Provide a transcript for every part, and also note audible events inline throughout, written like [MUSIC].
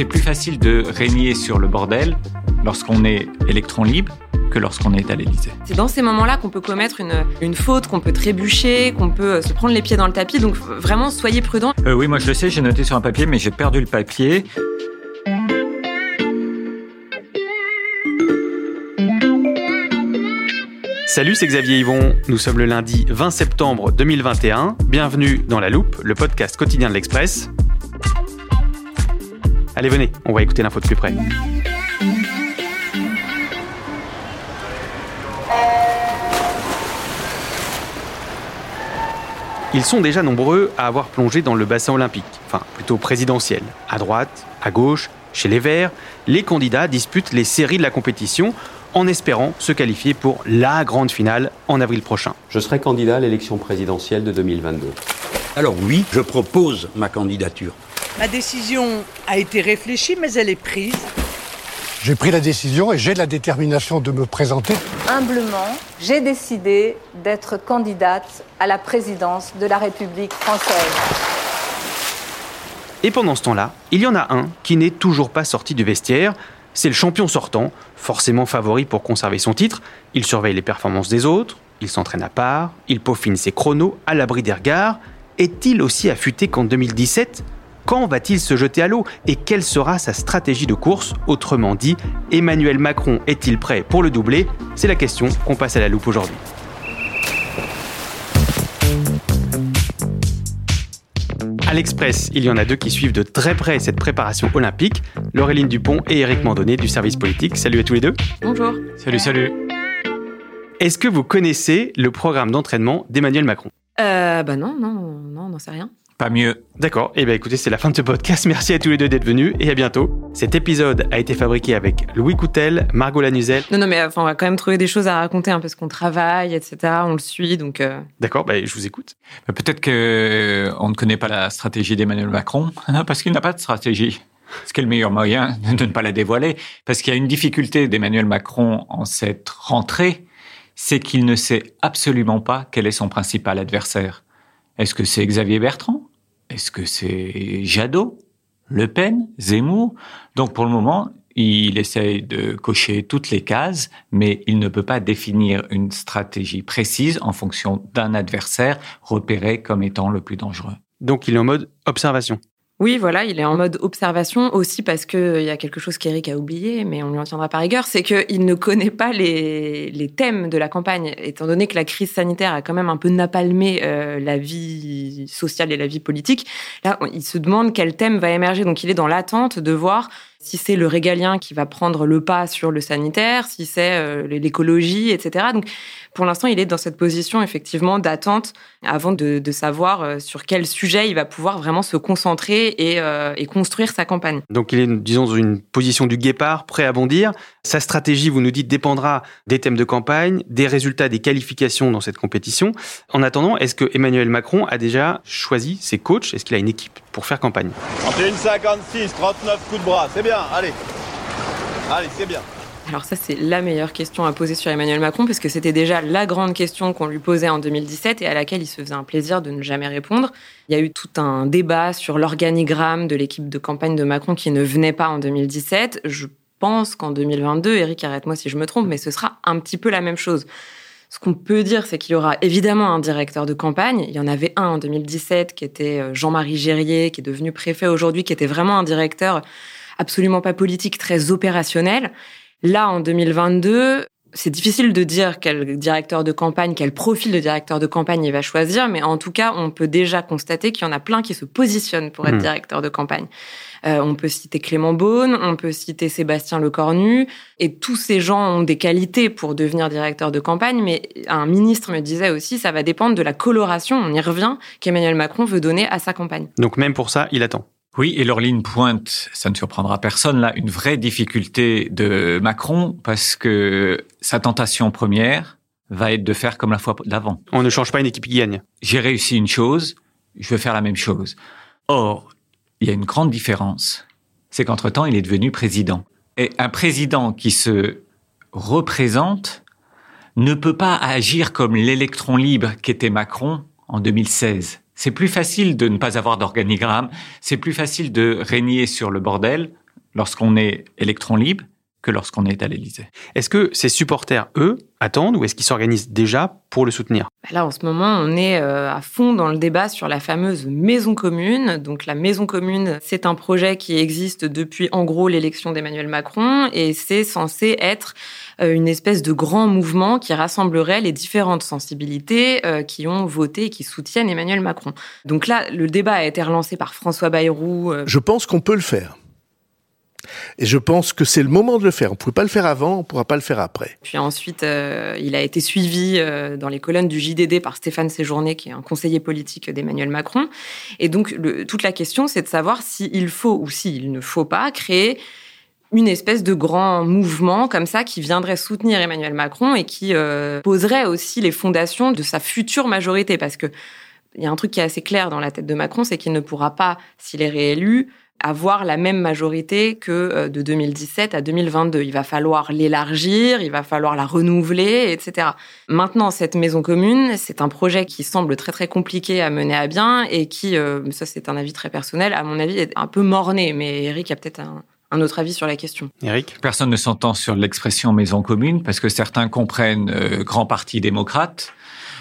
C'est plus facile de régner sur le bordel lorsqu'on est électron libre que lorsqu'on est à l'Élysée. C'est dans ces moments-là qu'on peut commettre une, une faute, qu'on peut trébucher, qu'on peut euh, se prendre les pieds dans le tapis. Donc vraiment, soyez prudents. Euh, oui, moi je le sais, j'ai noté sur un papier, mais j'ai perdu le papier. Salut, c'est Xavier Yvon. Nous sommes le lundi 20 septembre 2021. Bienvenue dans La Loupe, le podcast quotidien de l'Express. Allez, venez, on va écouter l'info de plus près. Ils sont déjà nombreux à avoir plongé dans le bassin olympique, enfin plutôt présidentiel. À droite, à gauche, chez les Verts, les candidats disputent les séries de la compétition en espérant se qualifier pour la grande finale en avril prochain. Je serai candidat à l'élection présidentielle de 2022. Alors oui, je propose ma candidature. Ma décision a été réfléchie, mais elle est prise. J'ai pris la décision et j'ai la détermination de me présenter. Humblement, j'ai décidé d'être candidate à la présidence de la République française. Et pendant ce temps-là, il y en a un qui n'est toujours pas sorti du vestiaire. C'est le champion sortant, forcément favori pour conserver son titre. Il surveille les performances des autres, il s'entraîne à part, il peaufine ses chronos à l'abri des regards. Est-il aussi affûté qu'en 2017 Quand va-t-il se jeter à l'eau Et quelle sera sa stratégie de course? Autrement dit, Emmanuel Macron est-il prêt pour le doubler? C'est la question qu'on passe à la loupe aujourd'hui. À l'Express, il y en a deux qui suivent de très près cette préparation olympique, Laureline Dupont et Éric Mandonnet du service politique. Salut à tous les deux. Bonjour. Salut, salut. Est-ce que vous connaissez le programme d'entraînement d'Emmanuel Macron? Euh, bah non, non, non, non, c'est rien. Pas mieux. D'accord, et bien écoutez, c'est la fin de ce podcast. Merci à tous les deux d'être venus et à bientôt. Cet épisode a été fabriqué avec Louis Coutel, Margot Lanuzel. Non, non, mais enfin, on va quand même trouver des choses à raconter hein, parce qu'on travaille, etc. On le suit, donc. euh, D'accord, bah, je vous écoute. Mais Peut-être que euh, on ne connaît pas la stratégie d'Emmanuel Macron, parce qu'il n'a pas de stratégie. Ce qui est le meilleur moyen de ne pas la dévoiler. Parce qu'il y a une difficulté d'Emmanuel Macron en cette rentrée, c'est qu'il ne sait absolument pas quel est son principal adversaire. Est-ce que c'est Xavier Bertrand? Est-ce que c'est Jadot Le Pen Zemmour? Donc pour le moment, il essaye de cocher toutes les cases, mais il ne peut pas définir une stratégie précise en fonction d'un adversaire repéré comme étant le plus dangereux. Donc il est en mode observation. Oui, voilà, il est en mode observation aussi parce qu'il y a quelque chose qu'Éric a oublié, mais on lui en tiendra par rigueur, c'est qu'il ne connaît pas les, thèmes de la campagne, étant donné que la crise sanitaire a quand même un peu napalmé euh, la vie sociale et la vie politique. Là, il se demande quel thème va émerger, donc il est dans l'attente de voir si c'est le régalien qui va prendre le pas sur le sanitaire, si c'est euh, l'écologie, etc. Donc, pour l'instant, il est dans cette position effectivement d'attente avant de, savoir euh, sur quel sujet il va pouvoir vraiment se concentrer et, euh, et construire sa campagne. Donc il est, disons, dans une position du guépard, prêt à bondir. Sa stratégie, vous nous dites, dépendra des thèmes de campagne, des résultats des qualifications dans cette compétition. En attendant, est-ce que Emmanuel Macron a déjà choisi ses coachs? Est-ce qu'il a une équipe? Pour faire campagne 31, 56, 39 coups de bras, c'est bien, allez. Allez, c'est bien. Alors ça, c'est la meilleure question à poser sur Emmanuel Macron, parce que c'était déjà la grande question qu'on lui posait en 2017 et à laquelle il se faisait un plaisir de ne jamais répondre. Il y a eu tout un débat sur l'organigramme de l'équipe de campagne de Macron qui ne venait pas en 2017. Je pense qu'en 2022, Eric, arrête-moi si je me trompe, mais ce sera un petit peu la même chose. Ce qu'on peut dire, c'est qu'il y aura évidemment un directeur de campagne. Il y en avait un en 2017 qui était euh, Jean-Marie Gérier, qui est devenu préfet aujourd'hui, qui était vraiment un directeur absolument pas politique, très opérationnel. Là, en 2022, c'est difficile de dire quel directeur de campagne, quel profil de directeur de campagne il va choisir, mais en tout cas, on peut déjà constater qu'il y en a plein qui se positionnent pour être Hmm. directeur de campagne. Euh, on peut citer Clément Beaune, on peut citer Sébastien Lecornu, et tous ces gens ont des qualités pour devenir directeur de campagne, mais un ministre me disait aussi, ça va dépendre de la coloration, on y revient, qu'Emmanuel Macron veut donner à sa campagne. Donc même pour ça, il attend. Oui, et Laureline pointe, ça ne surprendra personne, là, une vraie difficulté de Macron, parce que sa tentation première va être de faire comme la fois d'avant. On ne change pas une équipe qui gagne. J'ai réussi une chose, je veux faire la même chose. Or, il y a une grande différence, c'est qu'entre-temps, il est devenu président. Et un président qui se représente ne peut pas agir comme l'électron libre qu'était Macron en 2016. C'est plus facile de ne pas avoir d'organigramme, c'est plus facile de régner sur le bordel lorsqu'on est électron libre que lorsqu'on est à l'Élysée. Est-ce que ses supporters, eux, attendent ou est-ce qu'ils s'organisent déjà pour le soutenir? Bah Là, en ce moment, on est euh, à fond dans le débat sur la fameuse maison commune. Donc, la maison commune, c'est un projet qui existe depuis, en gros, l'élection d'Emmanuel Macron et c'est censé être euh, une espèce de grand mouvement qui rassemblerait les différentes sensibilités euh, qui ont voté et qui soutiennent Emmanuel Macron. Donc là, le débat a été relancé par François Bayrou. Je pense qu'on peut le faire. Et je pense que c'est le moment de le faire. On ne pouvait pas le faire avant, on ne pourra pas le faire après. Puis ensuite, euh, il a été suivi euh, dans les colonnes du JDD par Stéphane Séjourné, qui est un conseiller politique d'Emmanuel Macron. Et donc, toute la question, c'est de savoir s'il faut ou s'il ne faut pas créer une espèce de grand mouvement comme ça qui viendrait soutenir Emmanuel Macron et qui euh, poserait aussi les fondations de sa future majorité. Parce que il y a un truc qui est assez clair dans la tête de Macron, c'est qu'il ne pourra pas, s'il est réélu, avoir la même majorité que euh, de 2017 à 2022. Il va falloir l'élargir, il va falloir la renouveler, etc. Maintenant, cette maison commune, c'est un projet qui semble très très compliqué à mener à bien et qui, euh, ça c'est un avis très personnel, à mon avis est un peu morné. Mais Eric a peut-être un, autre avis sur la question. Eric Personne ne s'entend sur l'expression maison commune parce que certains comprennent euh, grand parti démocrate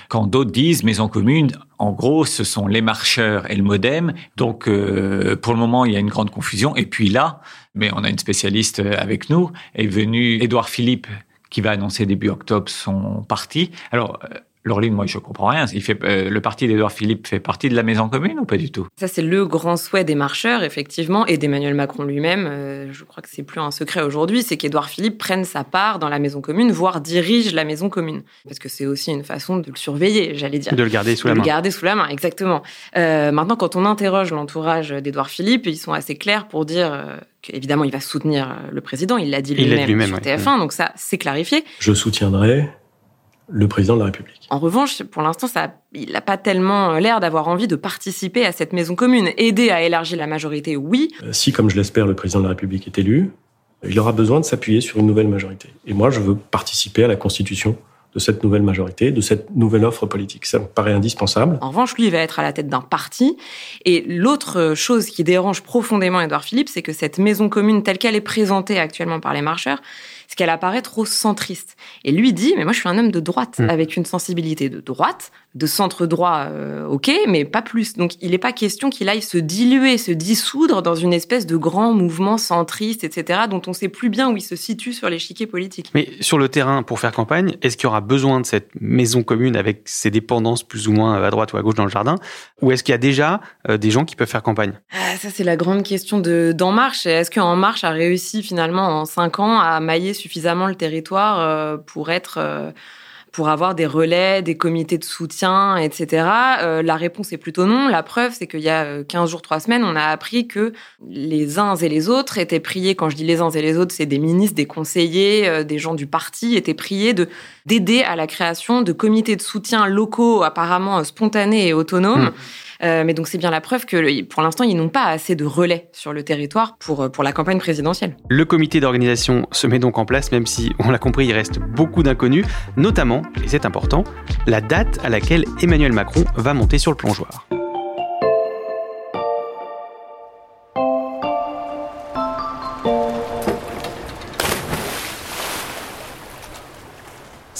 quand d'autres disent maison commune, en gros, ce sont les marcheurs et le modem. Donc, euh, pour le moment, il y a une grande confusion. Et puis là, mais on a une spécialiste avec nous, est venu Édouard Philippe, qui va annoncer début octobre son parti. Alors, Laureline, moi, je comprends rien. Il fait, euh, le parti d'Edouard Philippe fait partie de la maison commune ou pas du tout? Ça, c'est le grand souhait des marcheurs, effectivement, et d'Emmanuel Macron lui-même. Euh, je crois que c'est plus un secret aujourd'hui, c'est qu'Edouard Philippe prenne sa part dans la maison commune, voire dirige la maison commune. Parce que c'est aussi une façon de le surveiller, j'allais dire. De le garder sous la main. De le garder sous la main, exactement. Euh, maintenant, quand on interroge l'entourage d'Edouard Philippe, ils sont assez clairs pour dire euh, qu'évidemment, il va soutenir le président. Il l'a dit lui-même sur TF1, donc ça, c'est clarifié. Je soutiendrai le président de la République. En revanche, pour l'instant, ça, il n'a pas tellement l'air d'avoir envie de participer à cette maison commune. Aider à élargir la majorité, oui. Euh, si, comme je l'espère, le président de la République est élu, il aura besoin de s'appuyer sur une nouvelle majorité. Et moi, je veux participer à la constitution de cette nouvelle majorité, de cette nouvelle offre politique. Ça me paraît indispensable. En revanche, lui, il va être à la tête d'un parti. Et l'autre chose qui dérange profondément Edouard Philippe, c'est que cette maison commune telle qu'elle est présentée actuellement par les marcheurs, qu'elle apparaît trop centriste. Et lui dit, mais moi je suis un homme de droite, mm. avec une sensibilité de droite, de centre droit, euh, ok, mais pas plus. Donc il n'est pas question qu'il aille se diluer, se dissoudre dans une espèce de grand mouvement centriste, etc., dont on sait plus bien où il se situe sur l'échiquier politique. Mais sur le terrain, pour faire campagne, est-ce qu'il y aura besoin de cette maison commune avec ses dépendances plus ou moins à droite ou à gauche dans le jardin, ou est-ce qu'il y a déjà euh, des gens qui peuvent faire campagne? Ah, Ça c'est la grande question de d'En Marche. Est-ce qu'En Marche a réussi finalement en cinq ans à mailler suffisamment le territoire euh, pour être pour avoir des relais, des comités de soutien, etc. Euh, la réponse est plutôt non. La preuve, c'est qu'il y a 15 jours, 3 semaines, on a appris que les uns et les autres étaient priés, quand je dis les uns et les autres, c'est des ministres, des conseillers, des gens du parti, étaient priés de d'aider à la création de comités de soutien locaux apparemment spontanés et autonomes. Mmh. Euh, mais donc c'est bien la preuve que pour l'instant, ils n'ont pas assez de relais sur le territoire pour, euh, pour la campagne présidentielle. Le comité d'organisation se met donc en place, même si, on l'a compris, il reste beaucoup d'inconnus, notamment, et c'est important, la date à laquelle Emmanuel Macron va monter sur le plongeoir.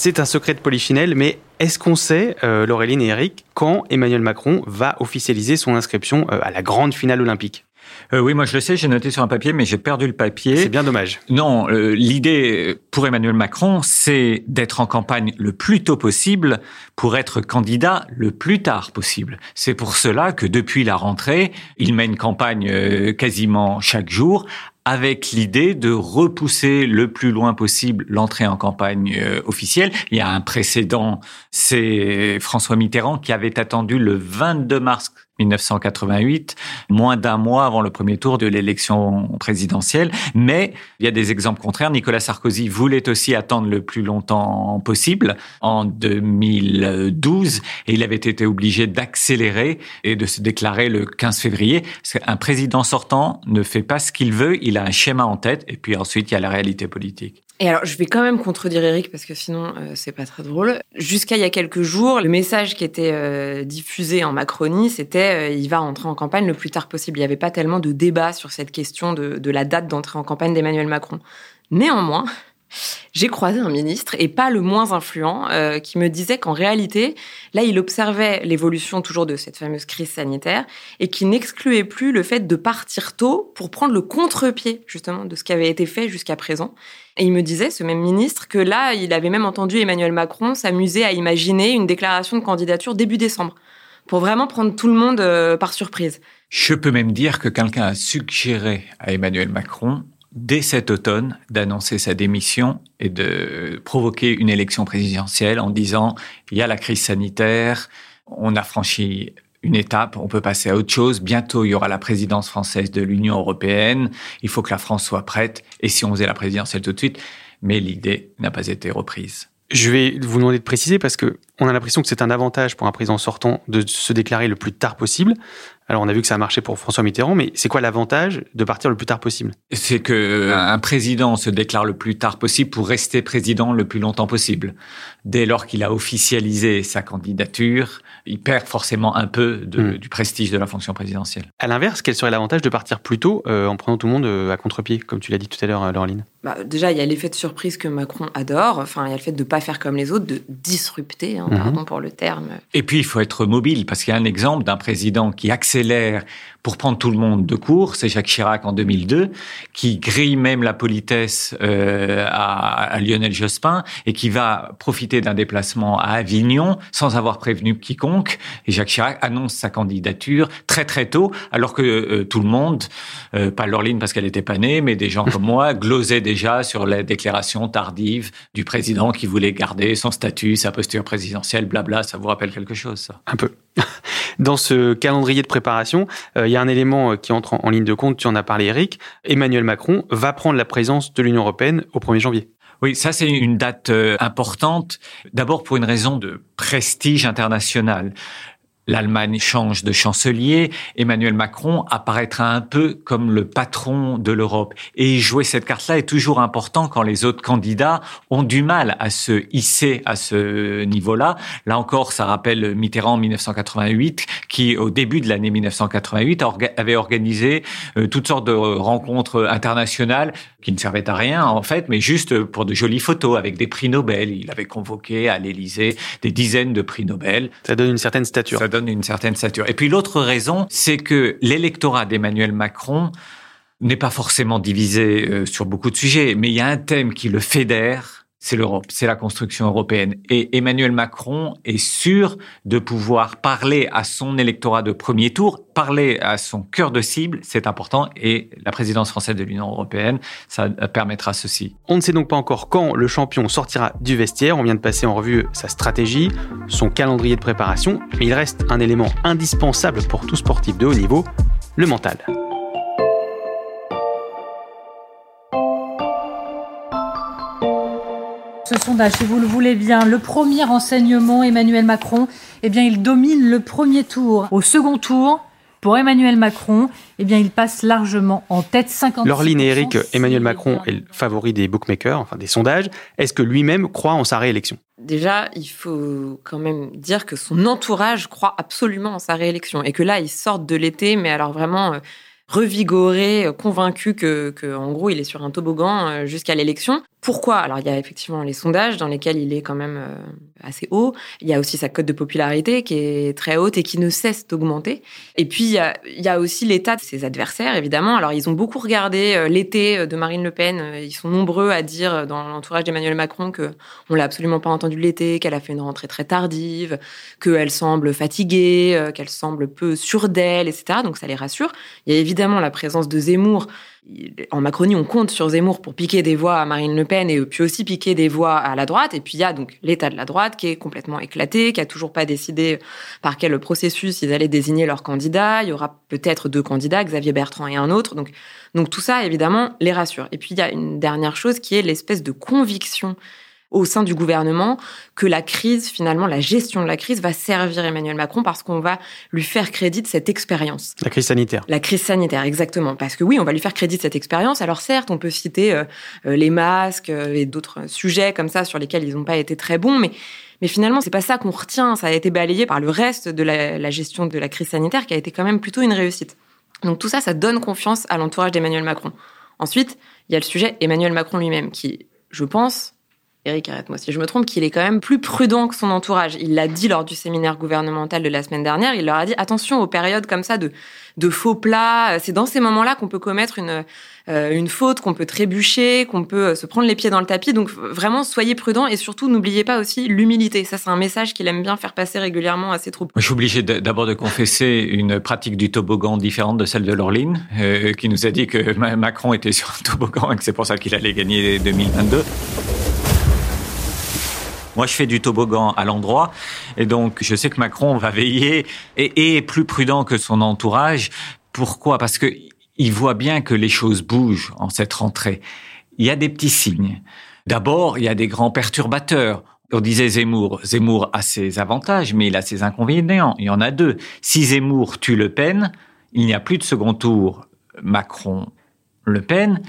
C'est un secret de Polichinelle, mais est-ce qu'on sait, euh, Laureline et Eric, quand Emmanuel Macron va officialiser son inscription euh, à la grande finale olympique? Euh, oui, moi je le sais, j'ai noté sur un papier, mais j'ai perdu le papier. C'est bien dommage. Non, l'idée pour Emmanuel Macron, c'est d'être en campagne le plus tôt possible pour être candidat le plus tard possible. C'est pour cela que depuis la rentrée, il mène campagne quasiment chaque jour avec l'idée de repousser le plus loin possible l'entrée en campagne euh, officielle. Il y a un précédent, c'est François Mitterrand qui avait attendu le 22 mars 1988, moins d'un mois avant le premier tour de l'élection présidentielle. Mais il y a des exemples contraires. Nicolas Sarkozy voulait aussi attendre le plus longtemps possible en 2012 et il avait été obligé d'accélérer et de se déclarer le 15 février. Un président sortant ne fait pas ce qu'il veut, il a un schéma en tête et puis ensuite il y a la réalité politique. Et alors, je vais quand même contredire Eric parce que sinon, euh, c'est pas très drôle. Jusqu'à il y a quelques jours, le message qui était euh, diffusé en Macronie, c'était euh, il va rentrer en campagne le plus tard possible. Il n'y avait pas tellement de débat sur cette question de la date d'entrée en campagne d'Emmanuel Macron. Néanmoins, j'ai croisé un ministre, et pas le moins influent, euh, qui me disait qu'en réalité, là, il observait l'évolution toujours de cette fameuse crise sanitaire, et qui n'excluait plus le fait de partir tôt pour prendre le contre-pied, justement, de ce qui avait été fait jusqu'à présent. Et il me disait, ce même ministre, que là, il avait même entendu Emmanuel Macron s'amuser à imaginer une déclaration de candidature début décembre, pour vraiment prendre tout le monde euh, par surprise. Je peux même dire que quelqu'un a suggéré à Emmanuel Macron dès cet automne d'annoncer sa démission et de provoquer une élection présidentielle en disant il y a la crise sanitaire, on a franchi une étape, on peut passer à autre chose. Bientôt, il y aura la présidence française de l'Union européenne. Il faut que la France soit prête. Et si on faisait la présidentielle tout de suite, mais l'idée n'a pas été reprise. Je vais vous demander de préciser parce que on a l'impression que c'est un avantage pour un président sortant de se déclarer le plus tard possible. Alors on a vu que ça a marché pour François Mitterrand, mais c'est quoi l'avantage de partir le plus tard possible? C'est que euh, un président se déclare le plus tard possible pour rester président le plus longtemps possible. Dès lors qu'il a officialisé sa candidature, il perd forcément un peu de, Hmm. du prestige de la fonction présidentielle. À l'inverse, quel serait l'avantage de partir plus tôt euh, en prenant tout le monde euh, à contre-pied, comme tu l'as dit tout à l'heure, Laureline? Bah, déjà, il y a l'effet de surprise que Macron adore. Enfin, il y a le fait de ne pas faire comme les autres, de disrupter, hein, Mhm. pardon pour le terme. Et puis, il faut être mobile, parce qu'il y a un exemple d'un président qui accélère pour prendre tout le monde de court, c'est Jacques Chirac en 2002, qui grille même la politesse euh, à, à Lionel Jospin et qui va profiter d'un déplacement à Avignon sans avoir prévenu quiconque. Et Jacques Chirac annonce sa candidature très très tôt, alors que euh, tout le monde, euh, pas Laureline parce qu'elle n'était pas née, mais des gens comme moi, [LAUGHS] glosaient déjà sur la déclaration tardive du président qui voulait garder son statut, sa posture présidentielle, blabla. Ça vous rappelle quelque chose, ça? Un peu. [LAUGHS] Dans ce calendrier de préparation, euh, il y a un élément euh, qui entre en, ligne de compte, tu en as parlé Eric, Emmanuel Macron va prendre la présidence de l'Union européenne au 1er janvier. Oui, ça c'est une date euh, importante. D'abord pour une raison de prestige international. L'Allemagne change de chancelier, Emmanuel Macron apparaîtra un peu comme le patron de l'Europe. Et jouer cette carte-là est toujours important quand les autres candidats ont du mal à se hisser à ce niveau-là. Là encore, ça rappelle Mitterrand en 1988, qui au début de l'année 1988 orga- avait organisé euh, toutes sortes de rencontres internationales qui ne servaient à rien en fait, mais juste pour de jolies photos avec des prix Nobel. Il avait convoqué à l'Élysée des dizaines de prix Nobel. Ça donne une certaine stature. Ça donne une certaine stature. Et puis l'autre raison, c'est que l'électorat d'Emmanuel Macron n'est pas forcément divisé euh, sur beaucoup de sujets, mais il y a un thème qui le fédère, c'est l'Europe, c'est la construction européenne. Et Emmanuel Macron est sûr de pouvoir parler à son électorat de premier tour, parler à son cœur de cible, c'est important, et la présidence française de l'Union européenne, ça permettra ceci. On ne sait donc pas encore quand le champion sortira du vestiaire. On vient de passer en revue sa stratégie, son calendrier de préparation, mais il reste un élément indispensable pour tout sportif de haut niveau, le mental. Ce sondage, si vous le voulez bien, le premier renseignement, Emmanuel Macron, eh bien, il domine le premier tour. Au second tour, pour Emmanuel Macron, eh bien, il passe largement en tête 50. Laureline et Eric, Emmanuel Macron est le favori des bookmakers, enfin des sondages. Est-ce que lui-même croit en sa réélection? Déjà, il faut quand même dire que son entourage croit absolument en sa réélection et que là, il sort de l'été, mais alors vraiment euh, revigoré, euh, convaincu que, que, en gros, il est sur un toboggan euh, jusqu'à l'élection. Pourquoi? Alors, il y a effectivement les sondages dans lesquels il est quand même euh, assez haut. Il y a aussi sa cote de popularité qui est très haute et qui ne cesse d'augmenter. Et puis, il y, a, il y a aussi l'état de ses adversaires, évidemment. Alors, ils ont beaucoup regardé euh, l'été de Marine Le Pen. Ils sont nombreux à dire dans l'entourage d'Emmanuel Macron que on l'a absolument pas entendu l'été, qu'elle a fait une rentrée très tardive, qu'elle semble fatiguée, euh, qu'elle semble peu sûre d'elle, etc. Donc, ça les rassure. Il y a évidemment la présence de Zemmour en Macronie, on compte sur Zemmour pour piquer des voix à Marine Le Pen et puis aussi piquer des voix à la droite. Et puis il y a donc l'état de la droite qui est complètement éclaté, qui a toujours pas décidé par quel processus ils allaient désigner leur candidat. Il y aura peut-être deux candidats, Xavier Bertrand et un autre. Donc, donc tout ça, évidemment, les rassure. Et puis il y a une dernière chose qui est l'espèce de conviction au sein du gouvernement que la crise, finalement, la gestion de la crise va servir Emmanuel Macron parce qu'on va lui faire crédit de cette expérience. La crise sanitaire. La crise sanitaire, exactement. Parce que oui, on va lui faire crédit de cette expérience. Alors certes, on peut citer euh, euh, les masques euh, et d'autres sujets comme ça sur lesquels ils n'ont pas été très bons, mais mais finalement, c'est pas ça qu'on retient. Ça a été balayé par le reste de la, la gestion de la crise sanitaire qui a été quand même plutôt une réussite. Donc tout ça, ça donne confiance à l'entourage d'Emmanuel Macron. Ensuite, il y a le sujet Emmanuel Macron lui-même qui, je pense, Eric, arrête-moi si je me trompe, qu'il est quand même plus prudent que son entourage. Il l'a dit lors du séminaire gouvernemental de la semaine dernière. Il leur a dit attention aux périodes comme ça de, de faux plats. C'est dans ces moments-là qu'on peut commettre une, euh, une faute, qu'on peut trébucher, qu'on peut euh, se prendre les pieds dans le tapis. Donc vraiment, soyez prudents et surtout, n'oubliez pas aussi l'humilité. Ça, c'est un message qu'il aime bien faire passer régulièrement à ses troupes. Je suis obligé d'abord de confesser une pratique du toboggan différente de celle de Laureline, euh, qui nous a dit que Macron était sur un toboggan et que c'est pour ça qu'il allait gagner 2022. Moi, je fais du toboggan à l'endroit, et donc je sais que Macron va veiller et est plus prudent que son entourage. Pourquoi? Parce que il voit bien que les choses bougent en cette rentrée. Il y a des petits signes. D'abord, il y a des grands perturbateurs. On disait Zemmour. Zemmour a ses avantages, mais il a ses inconvénients. Il y en a deux. Si Zemmour tue Le Pen, il n'y a plus de second tour Macron-Le Pen.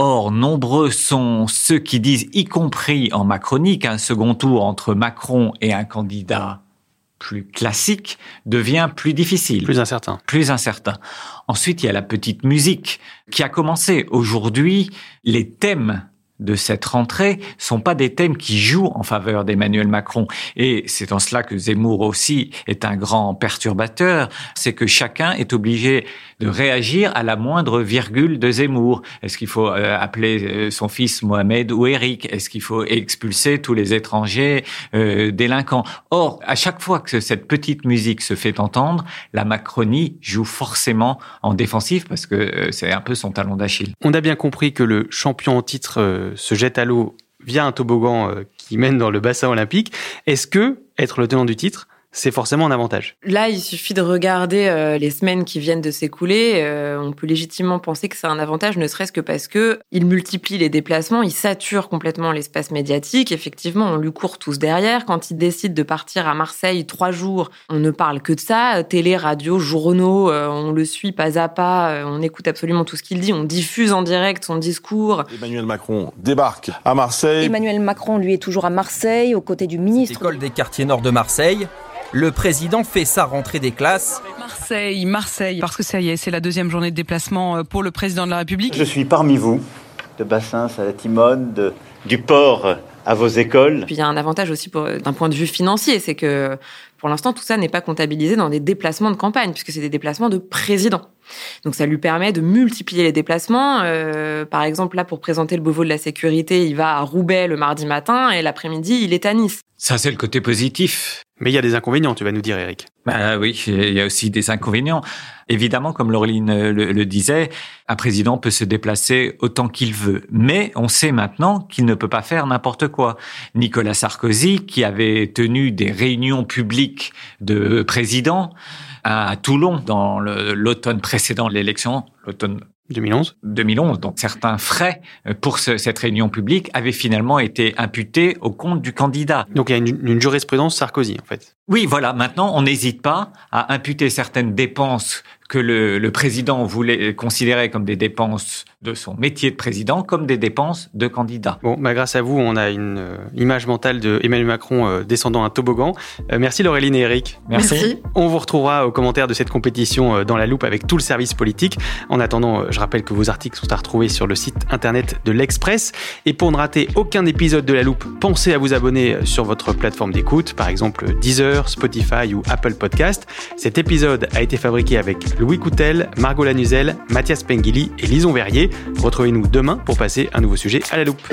Or, nombreux sont ceux qui disent, y compris en Macronie, qu'un second tour entre Macron et un candidat plus classique devient plus difficile. Plus incertain. Plus incertain. Ensuite, il y a la petite musique qui a commencé. Aujourd'hui, les thèmes de cette rentrée sont pas des thèmes qui jouent en faveur d'Emmanuel Macron. Et c'est en cela que Zemmour aussi est un grand perturbateur, c'est que chacun est obligé de réagir à la moindre virgule de Zemmour. Est-ce qu'il faut euh, appeler euh, son fils Mohamed ou Eric? Est-ce qu'il faut expulser tous les étrangers euh, délinquants? Or, à chaque fois que cette petite musique se fait entendre, la Macronie joue forcément en défensif parce que c'est un peu son talon d'Achille. On a bien compris que le champion en titre se jette à l'eau via un toboggan qui mène dans le bassin olympique. Est-ce que être le tenant du titre c'est forcément un avantage. Là, il suffit de regarder euh, les semaines qui viennent de s'écouler. Euh, on peut légitimement penser que c'est un avantage, ne serait-ce que parce que il multiplie les déplacements, il sature complètement l'espace médiatique. Effectivement, on lui court tous derrière. Quand il décide de partir à Marseille trois jours, on ne parle que de ça. Télé, radio, journaux, euh, on le suit pas à pas. on écoute absolument tout ce qu'il dit. On diffuse en direct son discours. Emmanuel Macron débarque à Marseille. Emmanuel Macron, lui, est toujours à Marseille, aux côtés du ministre. École des quartiers nord de Marseille le président fait sa rentrée des classes. Marseille, Marseille, parce que ça y est, c'est la deuxième journée de déplacement euh, pour le président de la République. Je suis parmi vous, de Bassins à la Timone, de, du port à vos écoles. Puis il y a un avantage aussi d'un point de vue financier, c'est que pour l'instant, tout ça n'est pas comptabilisé dans des déplacements de campagne, puisque c'est des déplacements de président. Donc ça lui permet de multiplier les déplacements. Euh, par exemple, là, pour présenter le Beauvau de la sécurité, il va à Roubaix le mardi matin et l'après-midi, il est à Nice. Ça, c'est le côté positif. Mais il y a des inconvénients, tu vas nous dire, Eric. Bah oui, il y a aussi des inconvénients. Évidemment, comme Laureline le, le disait, un président peut se déplacer autant qu'il veut. Mais on sait maintenant qu'il ne peut pas faire n'importe quoi. Nicolas Sarkozy, qui avait tenu des réunions publiques de présidents à Toulon dans l'automne précédent l'élection, l'automne 2011 2011. Donc certains frais euh, pour cette réunion publique avaient finalement été imputés au compte du candidat. Donc il y a une, une jurisprudence Sarkozy en fait. Oui, voilà. Maintenant, on n'hésite pas à imputer certaines dépenses que le, le, président voulait considérer comme des dépenses de son métier de président, comme des dépenses de candidat. Bon, bah grâce à vous, on a une euh, image mentale de Emmanuel Macron euh, descendant un toboggan. Euh, merci Laureline et Eric. Merci. On vous retrouvera aux commentaires de cette compétition dans la loupe avec tout le service politique. En attendant, je rappelle que vos articles sont à retrouver sur le site internet de l'Express. Et pour ne rater aucun épisode de la loupe, pensez à vous abonner sur votre plateforme d'écoute, par exemple Deezer, Spotify ou Apple Podcast. Cet épisode a été fabriqué avec Louis Coutel, Margot Lanuzel, Mathias Pengili et Lison Verrier. Retrouvez-nous demain pour passer un nouveau sujet à la loupe.